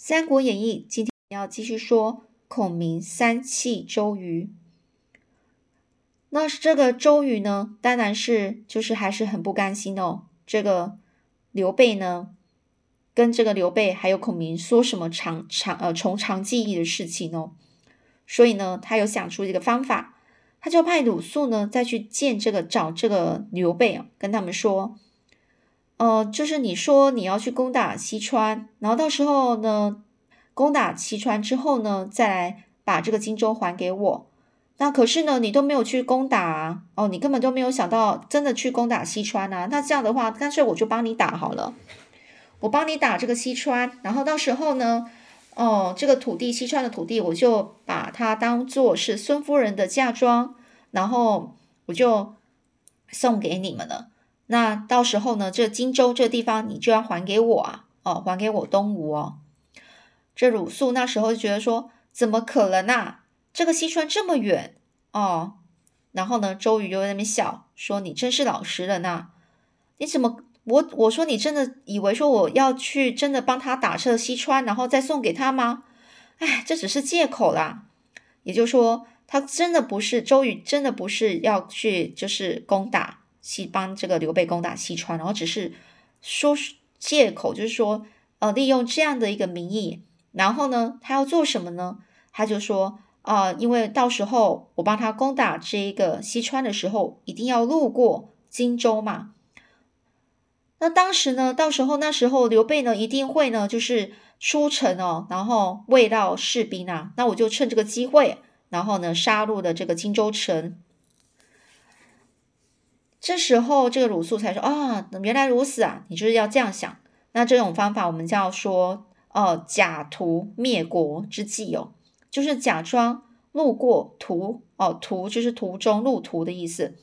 三国演义》今天要继续说孔明三气周瑜。那这个周瑜呢，当然是就是还是很不甘心哦。这个刘备呢，跟这个刘备还有孔明说什么长长呃从长计议的事情哦。所以呢，他有想出一个方法，他就派鲁肃呢再去见这个找这个刘备啊，跟他们说。呃，就是你说你要去攻打西川，然后到时候呢，攻打西川之后呢，再来把这个荆州还给我。那可是呢，你都没有去攻打哦，你根本都没有想到真的去攻打西川啊。那这样的话，干脆我就帮你打好了，我帮你打这个西川，然后到时候呢，哦，这个土地西川的土地，我就把它当做是孙夫人的嫁妆，然后我就送给你们了。那到时候呢，这荆州这地方你就要还给我啊，哦，还给我东吴哦。这鲁肃那时候就觉得说，怎么可能啊？这个西川这么远哦。然后呢，周瑜就在那边笑说：“你真是老实人呐！你怎么我我说你真的以为说我要去真的帮他打这西川，然后再送给他吗？哎，这只是借口啦。也就是说，他真的不是周瑜，真的不是要去就是攻打。”西帮这个刘备攻打西川，然后只是说借口，就是说，呃，利用这样的一个名义，然后呢，他要做什么呢？他就说，啊，因为到时候我帮他攻打这一个西川的时候，一定要路过荆州嘛。那当时呢，到时候那时候刘备呢，一定会呢，就是出城哦，然后未到士兵啊，那我就趁这个机会，然后呢，杀入了这个荆州城。这时候，这个鲁肃才说：“啊，原来如此啊！你就是要这样想。那这种方法，我们叫说，哦，假途灭国之计哦，就是假装路过途哦，途就是途中路途的意思。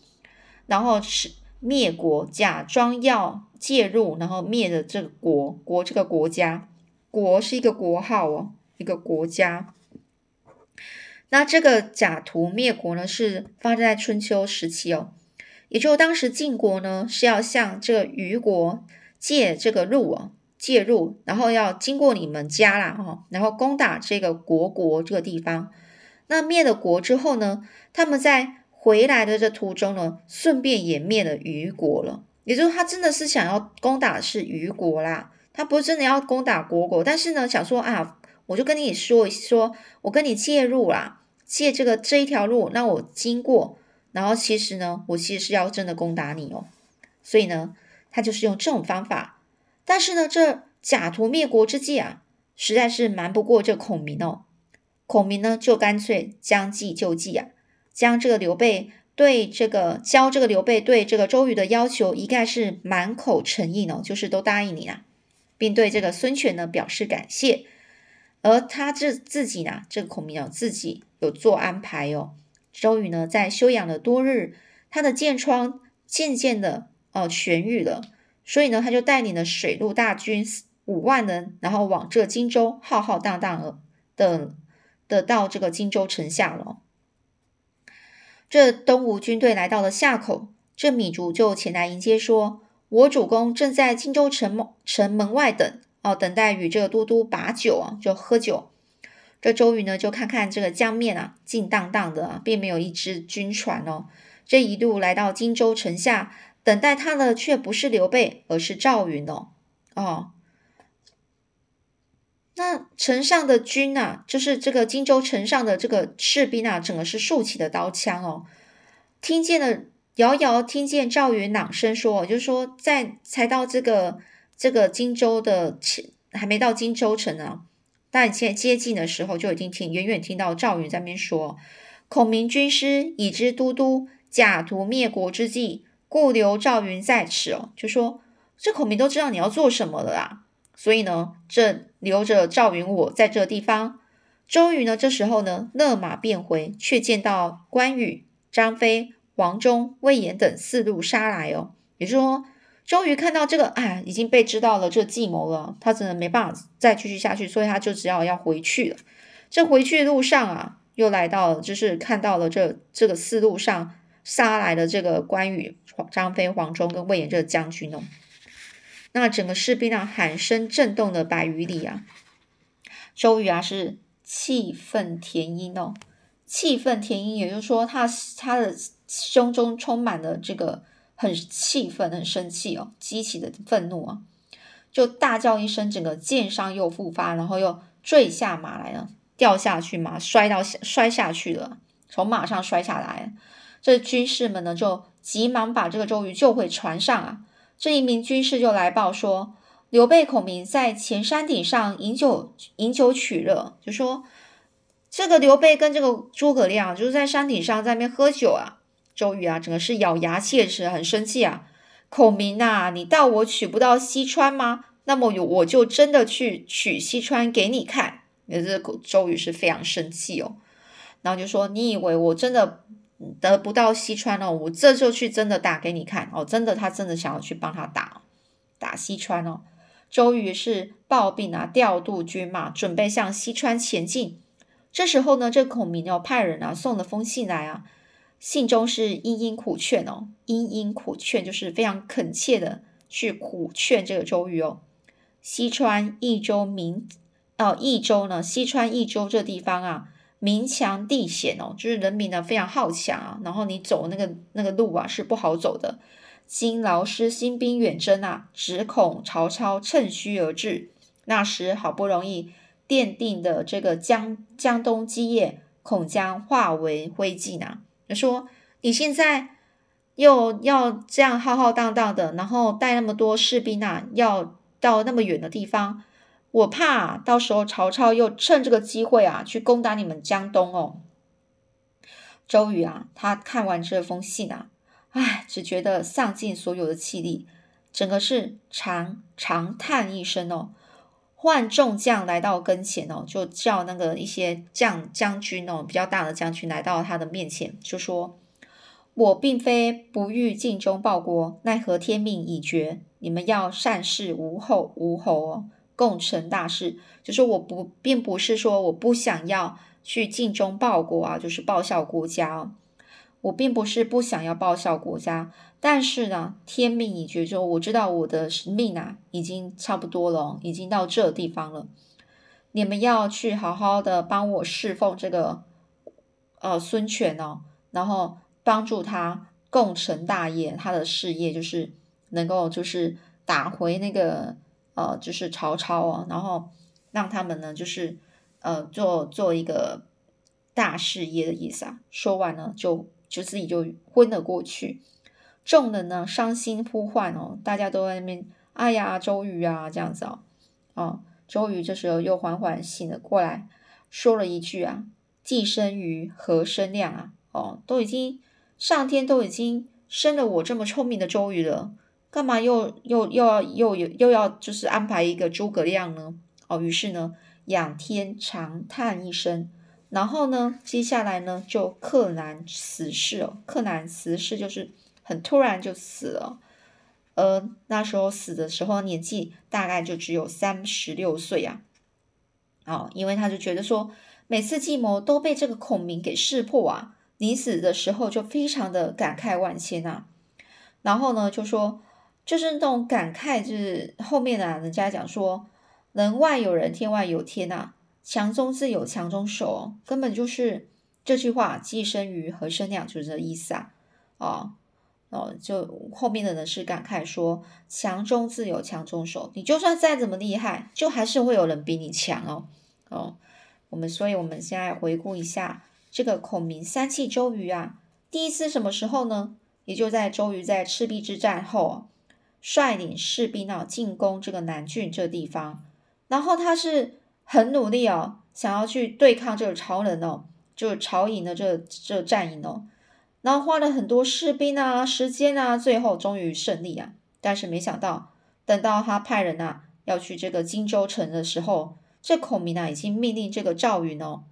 然后是灭国，假装要介入，然后灭的这个国国这个国家，国是一个国号哦，一个国家。那这个假途灭国呢，是发生在春秋时期哦。”也就当时晋国呢是要向这个虞国借这个路啊，介入，然后要经过你们家啦，哈，然后攻打这个国国这个地方。那灭了国之后呢，他们在回来的这途中呢，顺便也灭了虞国了。也就是他真的是想要攻打是虞国啦，他不是真的要攻打国国，但是呢，想说啊，我就跟你说一说，我跟你介入啦，借这个这一条路，那我经过。然后其实呢，我其实是要真的攻打你哦，所以呢，他就是用这种方法。但是呢，这假途灭国之计啊，实在是瞒不过这孔明哦。孔明呢，就干脆将计就计啊，将这个刘备对这个教这个刘备对这个周瑜的要求，一概是满口诚意呢，就是都答应你啊，并对这个孙权呢表示感谢。而他这自己呢，这个孔明啊，自己有做安排哦。周瑜呢，在休养了多日，他的箭疮渐渐的呃痊愈了，所以呢，他就带领了水陆大军五万人，然后往这荆州浩浩荡荡的的到这个荆州城下了。这东吴军队来到了夏口，这米竹就前来迎接，说：“我主公正在荆州城城门外等哦，等待与这个都督把酒啊，就喝酒。”这周瑜呢，就看看这个江面啊，静荡荡的，并没有一支军船哦。这一路来到荆州城下，等待他的却不是刘备，而是赵云哦。哦，那城上的军啊，就是这个荆州城上的这个士兵啊，整个是竖起的刀枪哦。听见了，遥遥听见赵云朗声说，就是说，在才到这个这个荆州的，还没到荆州城呢。但现在接近的时候，就已经听远远听到赵云在那边说：“孔明军师已知都督假途灭国之计，故留赵云在此。”哦，就说这孔明都知道你要做什么了啦，所以呢，这留着赵云我在这地方。周瑜呢，这时候呢，勒马便回，却见到关羽、张飞、黄忠、魏延等四路杀来哦，也就是说。周瑜看到这个，哎，已经被知道了这计谋了，他只能没办法再继续下去，所以他就只好要回去了。这回去路上啊，又来到了，就是看到了这这个四路上杀来的这个关羽、张飞、黄忠跟魏延这个将军哦。那整个士兵啊，喊声震动了百余里啊。周瑜啊是气愤填膺哦，气愤填膺，也就是说他他的胸中充满了这个很气愤、很生气哦，激起的愤怒啊，就大叫一声，整个箭伤又复发，然后又坠下马来了，掉下去马摔到摔下去了，从马上摔下来，这军士们呢就急忙把这个周瑜救回船上啊，这一名军士就来报说。刘备、孔明在前山顶上饮酒，饮酒取乐，就说这个刘备跟这个诸葛亮就是在山顶上在那边喝酒啊。周瑜啊，整个是咬牙切齿，很生气啊。孔明啊，你道我取不到西川吗？那么我我就真的去取西川给你看。也是周瑜是非常生气哦，然后就说你以为我真的得不到西川哦？我这就去真的打给你看哦，真的他真的想要去帮他打打西川哦。周瑜是抱病啊，调度军马，准备向西川前进。这时候呢，这孔明要派人啊送了封信来啊，信中是殷殷苦劝哦，殷殷苦劝就是非常恳切的去苦劝这个周瑜哦。西川益州民哦，益州呢，西川益州这地方啊，民强地险哦，就是人民呢非常好强啊，然后你走那个那个路啊是不好走的。今劳师新兵远征啊，只恐曹操趁虚而至。那时好不容易奠定的这个江江东基业，恐将化为灰烬呐。他说：“你现在又要这样浩浩荡荡的，然后带那么多士兵啊，要到那么远的地方，我怕到时候曹操又趁这个机会啊，去攻打你们江东哦。”周瑜啊，他看完这封信啊。唉，只觉得丧尽所有的气力，整个是长长叹一声哦。换众将来到跟前哦，就叫那个一些将将军哦，比较大的将军来到他的面前，就说：“我并非不欲尽忠报国，奈何天命已绝，你们要善事无后无后哦，共成大事。就是我不并不是说我不想要去尽忠报国啊，就是报效国家哦。”我并不是不想要报效国家，但是呢，天命已决，就我知道我的命啊，已经差不多了，已经到这地方了。你们要去好好的帮我侍奉这个呃孙权哦，然后帮助他共成大业，他的事业就是能够就是打回那个呃就是曹操哦，然后让他们呢就是呃做做一个大事业的意思啊。说完了就。就自己就昏了过去，众人呢伤心呼唤哦，大家都在那边，哎呀，周瑜啊，这样子哦，哦，周瑜这时候又缓缓醒了过来，说了一句啊，既生瑜，何生亮啊？哦，都已经上天都已经生了我这么聪明的周瑜了，干嘛又又又要又又又要就是安排一个诸葛亮呢？哦，于是呢，仰天长叹一声。然后呢，接下来呢，就克难死世哦。克难死世就是很突然就死了，呃，那时候死的时候年纪大概就只有三十六岁啊。哦，因为他就觉得说，每次计谋都被这个孔明给识破啊，临死的时候就非常的感慨万千啊。然后呢，就说就是那种感慨，就是后面啊，人家讲说，人外有人，天外有天呐。强中自有强中手，根本就是这句话“既生瑜，何生亮”就是这意思啊！哦哦，就后面的人是感慨说：“强中自有强中手，你就算再怎么厉害，就还是会有人比你强哦。”哦，我们所以我们现在回顾一下这个孔明三气周瑜啊，第一次什么时候呢？也就在周瑜在赤壁之战后，率领士兵啊进攻这个南郡这地方，然后他是。很努力哦，想要去对抗这个曹人哦，就是曹营的这这战营哦，然后花了很多士兵啊、时间啊，最后终于胜利啊。但是没想到，等到他派人啊要去这个荆州城的时候，这孔明啊已经命令这个赵云哦，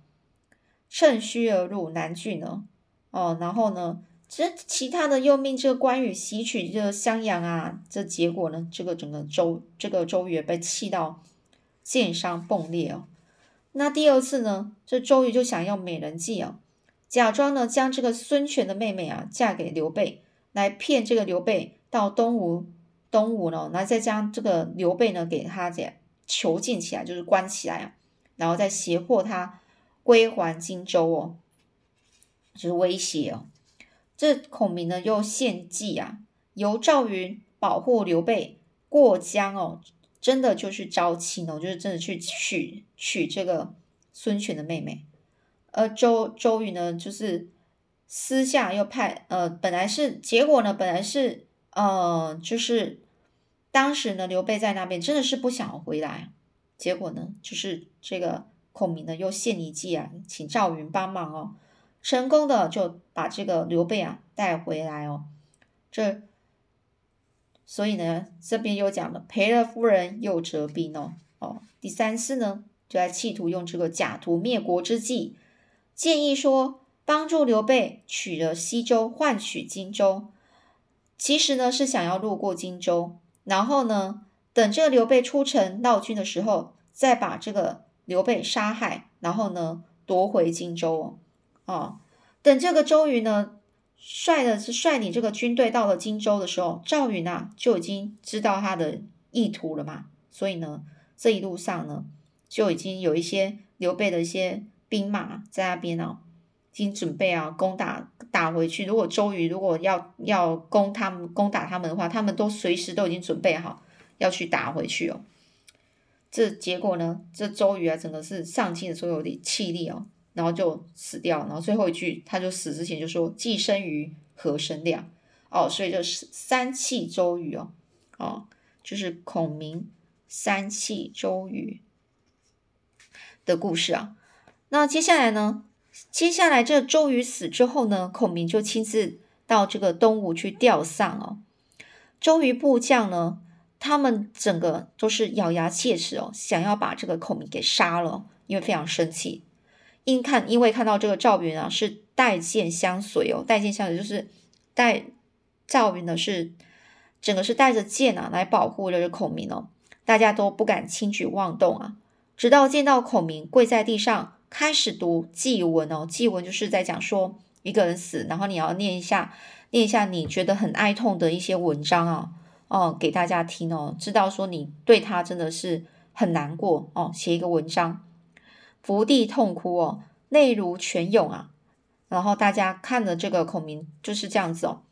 趁虚而入南郡呢哦，然后呢，这其他的又命这个关羽袭取这个襄阳啊，这结果呢，这个整个周这个周瑜被气到。剑伤迸裂哦，那第二次呢？这周瑜就想用美人计哦，假装呢将这个孙权的妹妹啊嫁给刘备，来骗这个刘备到东吴，东吴呢，然后再将这个刘备呢给他这囚禁起来，就是关起来啊，然后再胁迫他归还荆州哦，就是威胁哦。这孔明呢又献计啊，由赵云保护刘备过江哦，真的就是招亲哦，就是真的去娶娶这个孙权的妹妹。而周周瑜呢，就是私下又派呃，本来是结果呢，本来是呃，就是当时呢，刘备在那边真的是不想回来，结果呢，就是这个孔明呢又献一计啊，请赵云帮忙哦。成功的就把这个刘备啊带回来哦，这所以呢这边又讲了赔了夫人又折兵哦哦，第三次呢就在企图用这个假图灭国之计，建议说帮助刘备取了西周换取荆州，其实呢是想要路过荆州，然后呢等这个刘备出城闹军的时候，再把这个刘备杀害，然后呢夺回荆州哦。等这个周瑜呢，率的是率领这个军队到了荆州的时候，赵云啊就已经知道他的意图了嘛，所以呢，这一路上呢，就已经有一些刘备的一些兵马在那边哦，已经准备啊攻打打回去。如果周瑜如果要要攻他们攻打他们的话，他们都随时都已经准备好要去打回去哦。这结果呢，这周瑜啊，整个是上尽了所有的气力哦。然后就死掉，然后最后一句他就死之前就说：“既生瑜，何生亮？”哦，所以就是三气周瑜哦，哦，就是孔明三气周瑜的故事啊。那接下来呢？接下来这周瑜死之后呢，孔明就亲自到这个东吴去吊丧哦。周瑜部将呢，他们整个都是咬牙切齿哦，想要把这个孔明给杀了，因为非常生气。因看，因为看到这个赵云啊，是带剑相随哦，带剑相随就是带赵云呢是整个是带着剑啊来保护这个孔明哦，大家都不敢轻举妄动啊，直到见到孔明跪在地上开始读祭文哦，祭文就是在讲说一个人死，然后你要念一下念一下你觉得很哀痛的一些文章啊，哦给大家听哦，知道说你对他真的是很难过哦，写一个文章。伏地痛哭哦，泪如泉涌啊！然后大家看了这个孔明就是这样子哦。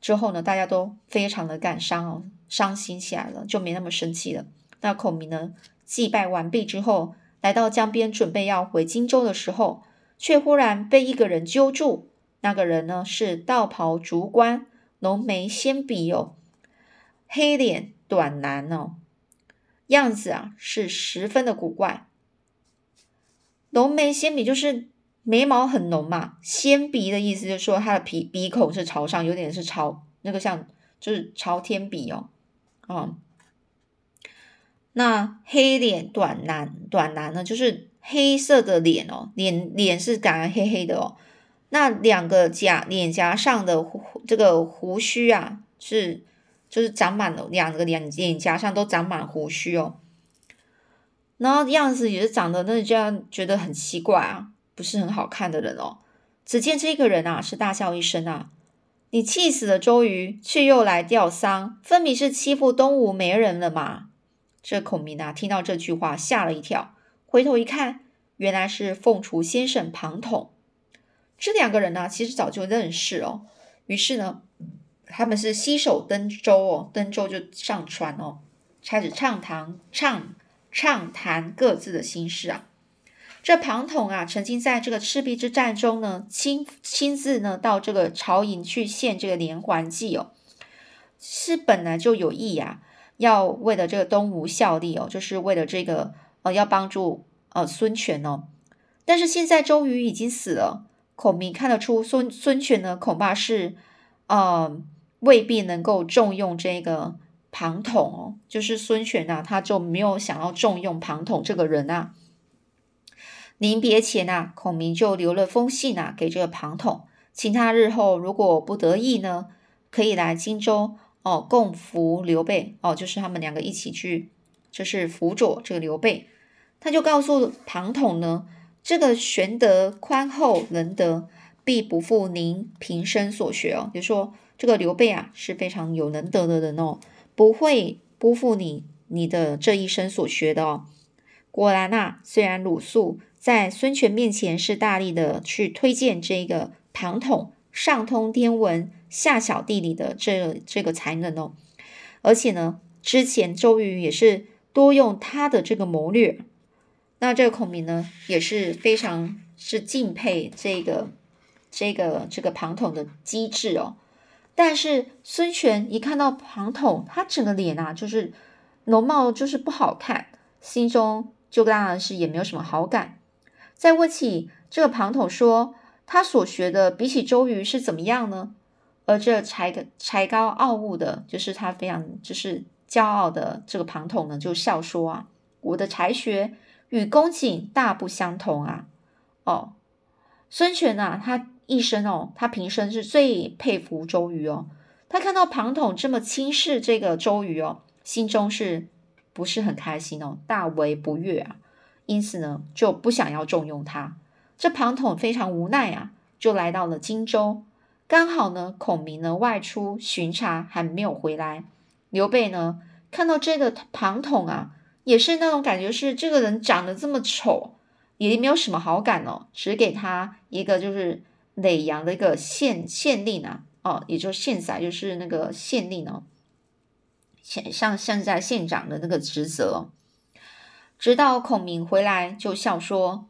之后呢，大家都非常的感伤哦，伤心起来了，就没那么生气了。那孔明呢，祭拜完毕之后，来到江边，准备要回荆州的时候，却忽然被一个人揪住。那个人呢，是道袍竹冠、浓眉纤鼻哦，黑脸短男哦，样子啊是十分的古怪。浓眉纤鼻就是眉毛很浓嘛，纤鼻的意思就是说他的鼻鼻孔是朝上，有点是朝那个像就是朝天鼻哦，啊，那黑脸短男短男呢，就是黑色的脸哦，脸脸是感觉黑黑的哦，那两个颊脸颊上的这个胡须啊，是就是长满了两个脸脸颊上都长满胡须哦。然后样子也是长得那这样，觉得很奇怪啊，不是很好看的人哦。只见这个人啊，是大笑一声啊：“你气死了周瑜，却又来吊丧，分明是欺负东吴没人了嘛！”这孔明啊，听到这句话吓了一跳，回头一看，原来是凤雏先生庞统。这两个人呢，其实早就认识哦。于是呢，他们是携手登舟哦，登舟就上船哦，开始畅谈畅。畅谈各自的心事啊。这庞统啊，曾经在这个赤壁之战中呢，亲亲自呢到这个曹营去献这个连环计哦，是本来就有意啊，要为了这个东吴效力哦，就是为了这个呃要帮助呃孙权哦。但是现在周瑜已经死了，孔明看得出孙孙权呢，恐怕是呃未必能够重用这个。庞统哦，就是孙权呐，他就没有想要重用庞统这个人啊。临别前呐，孔明就留了封信啊给这个庞统，请他日后如果不得意呢，可以来荆州哦，共扶刘备哦，就是他们两个一起去，就是辅佐这个刘备。他就告诉庞统呢，这个玄德宽厚仁德，必不负您平生所学哦，就说这个刘备啊是非常有仁德的人哦。不会辜负你你的这一生所学的哦。果然啊，虽然鲁肃在孙权面前是大力的去推荐这个庞统上通天文、下晓地理的这这个才能哦，而且呢，之前周瑜也是多用他的这个谋略，那这个孔明呢也是非常是敬佩这个这个这个庞统的机智哦。但是孙权一看到庞统，他整个脸啊就是容貌就是不好看，心中就当然是也没有什么好感。再问起这个庞统，说他所学的比起周瑜是怎么样呢？而这才才高傲物的，就是他非常就是骄傲的这个庞统呢，就笑说啊，我的才学与公瑾大不相同啊。哦，孙权啊，他。一生哦，他平生是最佩服周瑜哦。他看到庞统这么轻视这个周瑜哦，心中是不是很开心哦？大为不悦啊，因此呢，就不想要重用他。这庞统非常无奈啊，就来到了荆州。刚好呢，孔明呢外出巡查，还没有回来。刘备呢看到这个庞统啊，也是那种感觉，是这个人长得这么丑，也没有什么好感哦，只给他一个就是。耒阳的一个县县令啊，哦，也就是县宰，就是那个县令哦，现像现在县长的那个职责。直到孔明回来，就笑说：“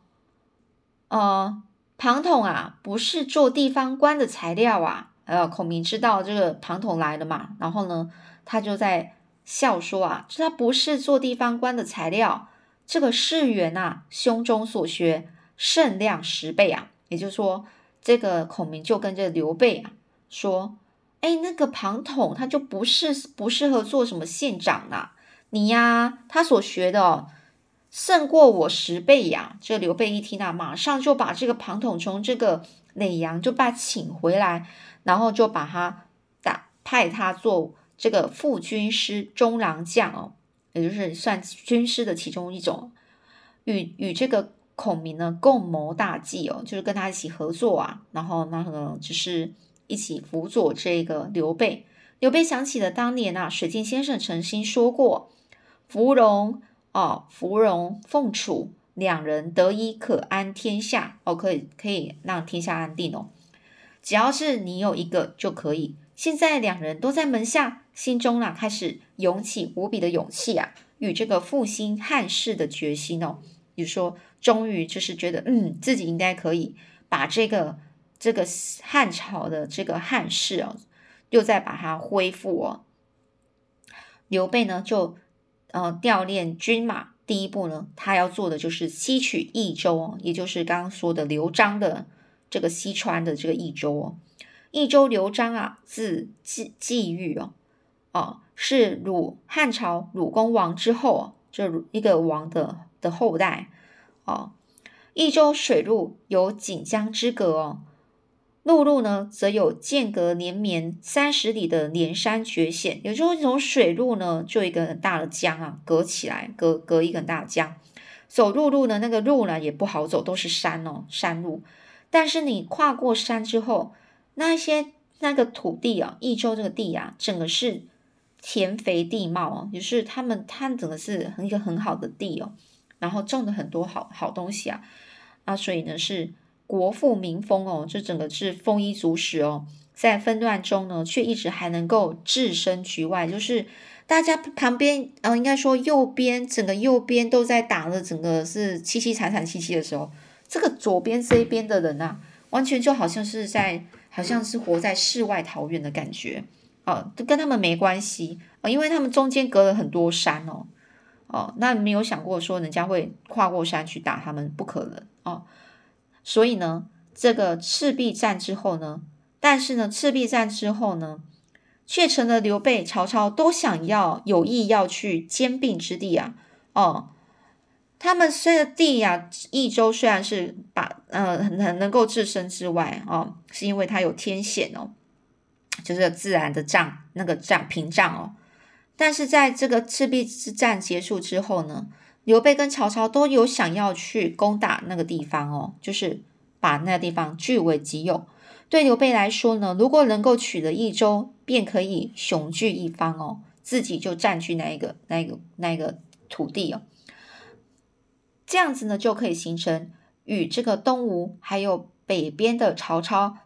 呃，庞统啊，不是做地方官的材料啊。”呃，孔明知道这个庞统来了嘛，然后呢，他就在笑说：“啊，这他不是做地方官的材料，这个士元啊，胸中所学甚量十倍啊。”也就是说。这个孔明就跟这刘备啊说：“哎，那个庞统他就不是不适合做什么县长呐，你呀，他所学的胜过我十倍呀。”这刘备一听啊，马上就把这个庞统从这个耒阳就把请回来，然后就把他打派他做这个副军师中郎将哦，也就是算军师的其中一种，与与这个。孔明呢，共谋大计哦，就是跟他一起合作啊，然后那个就是一起辅佐这个刘备。刘备想起了当年啊，水镜先生曾经说过：“芙蓉哦，芙蓉凤雏两人得一，可安天下哦，可以可以让天下安定哦。只要是你有一个就可以。现在两人都在门下，心中啊开始涌起无比的勇气啊，与这个复兴汉室的决心哦。比如说。终于就是觉得，嗯，自己应该可以把这个这个汉朝的这个汉室哦，又再把它恢复哦。刘备呢，就呃调练军马，第一步呢，他要做的就是西取益州，也就是刚刚说的刘璋的这个西川的这个益州。益州刘璋啊，字季季玉哦，哦，是鲁汉朝鲁公王之后哦，这一个王的的后代。哦，益州水路有锦江之隔哦，陆路呢则有间隔连绵三十里的连山绝险。有时候这种水路呢，就一个很大的江啊，隔起来，隔隔一个大江。走陆路呢，那个路呢也不好走，都是山哦，山路。但是你跨过山之后，那些那个土地啊，益州这个地啊，整个是田肥地茂哦，就是他们它整个是很一个很好的地哦。然后种的很多好好东西啊，啊，所以呢是国富民丰哦，这整个是丰衣足食哦，在纷乱中呢，却一直还能够置身局外，就是大家旁边，呃，应该说右边整个右边都在打的，整个是凄凄惨惨戚戚的时候，这个左边这一边的人呐，完全就好像是在，好像是活在世外桃源的感觉，哦，都跟他们没关系啊，因为他们中间隔了很多山哦。哦，那没有想过说人家会跨过山去打他们，不可能哦。所以呢，这个赤壁战之后呢，但是呢，赤壁战之后呢，却成了刘备、曹操都想要有意要去兼并之地啊。哦，他们虽然地呀，益州虽然是把呃很很能够置身之外哦，是因为它有天险哦，就是自然的障那个障屏障哦。但是在这个赤壁之战结束之后呢，刘备跟曹操都有想要去攻打那个地方哦，就是把那地方据为己有。对刘备来说呢，如果能够取得益州，便可以雄踞一方哦，自己就占据那一个、那一个、那一个土地哦。这样子呢就可以形成与这个东吴还有北边的曹操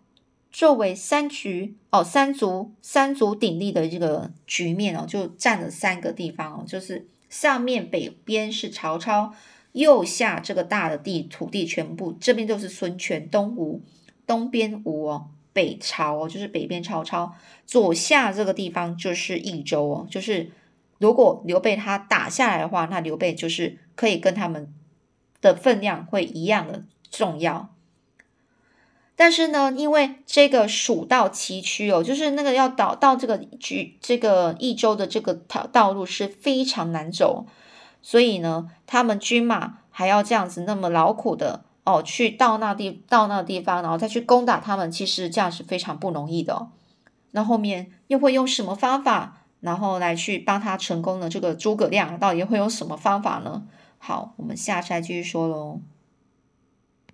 作为三局哦三足三足鼎立的这个局面哦，就占了三个地方哦，就是上面北边是曹操，右下这个大的地土地全部这边都是孙权东吴，东边吴哦。北朝哦，就是北边曹操，左下这个地方就是益州哦，就是如果刘备他打下来的话，那刘备就是可以跟他们的分量会一样的重要。但是呢，因为这个蜀道崎岖哦，就是那个要到到这个局这个益州的这个道道路是非常难走，所以呢，他们军马还要这样子那么劳苦的。哦，去到那地到那地方，然后再去攻打他们，其实这样是非常不容易的。那后面又会用什么方法，然后来去帮他成功的这个诸葛亮，到底会用什么方法呢？好，我们下次再继续说喽。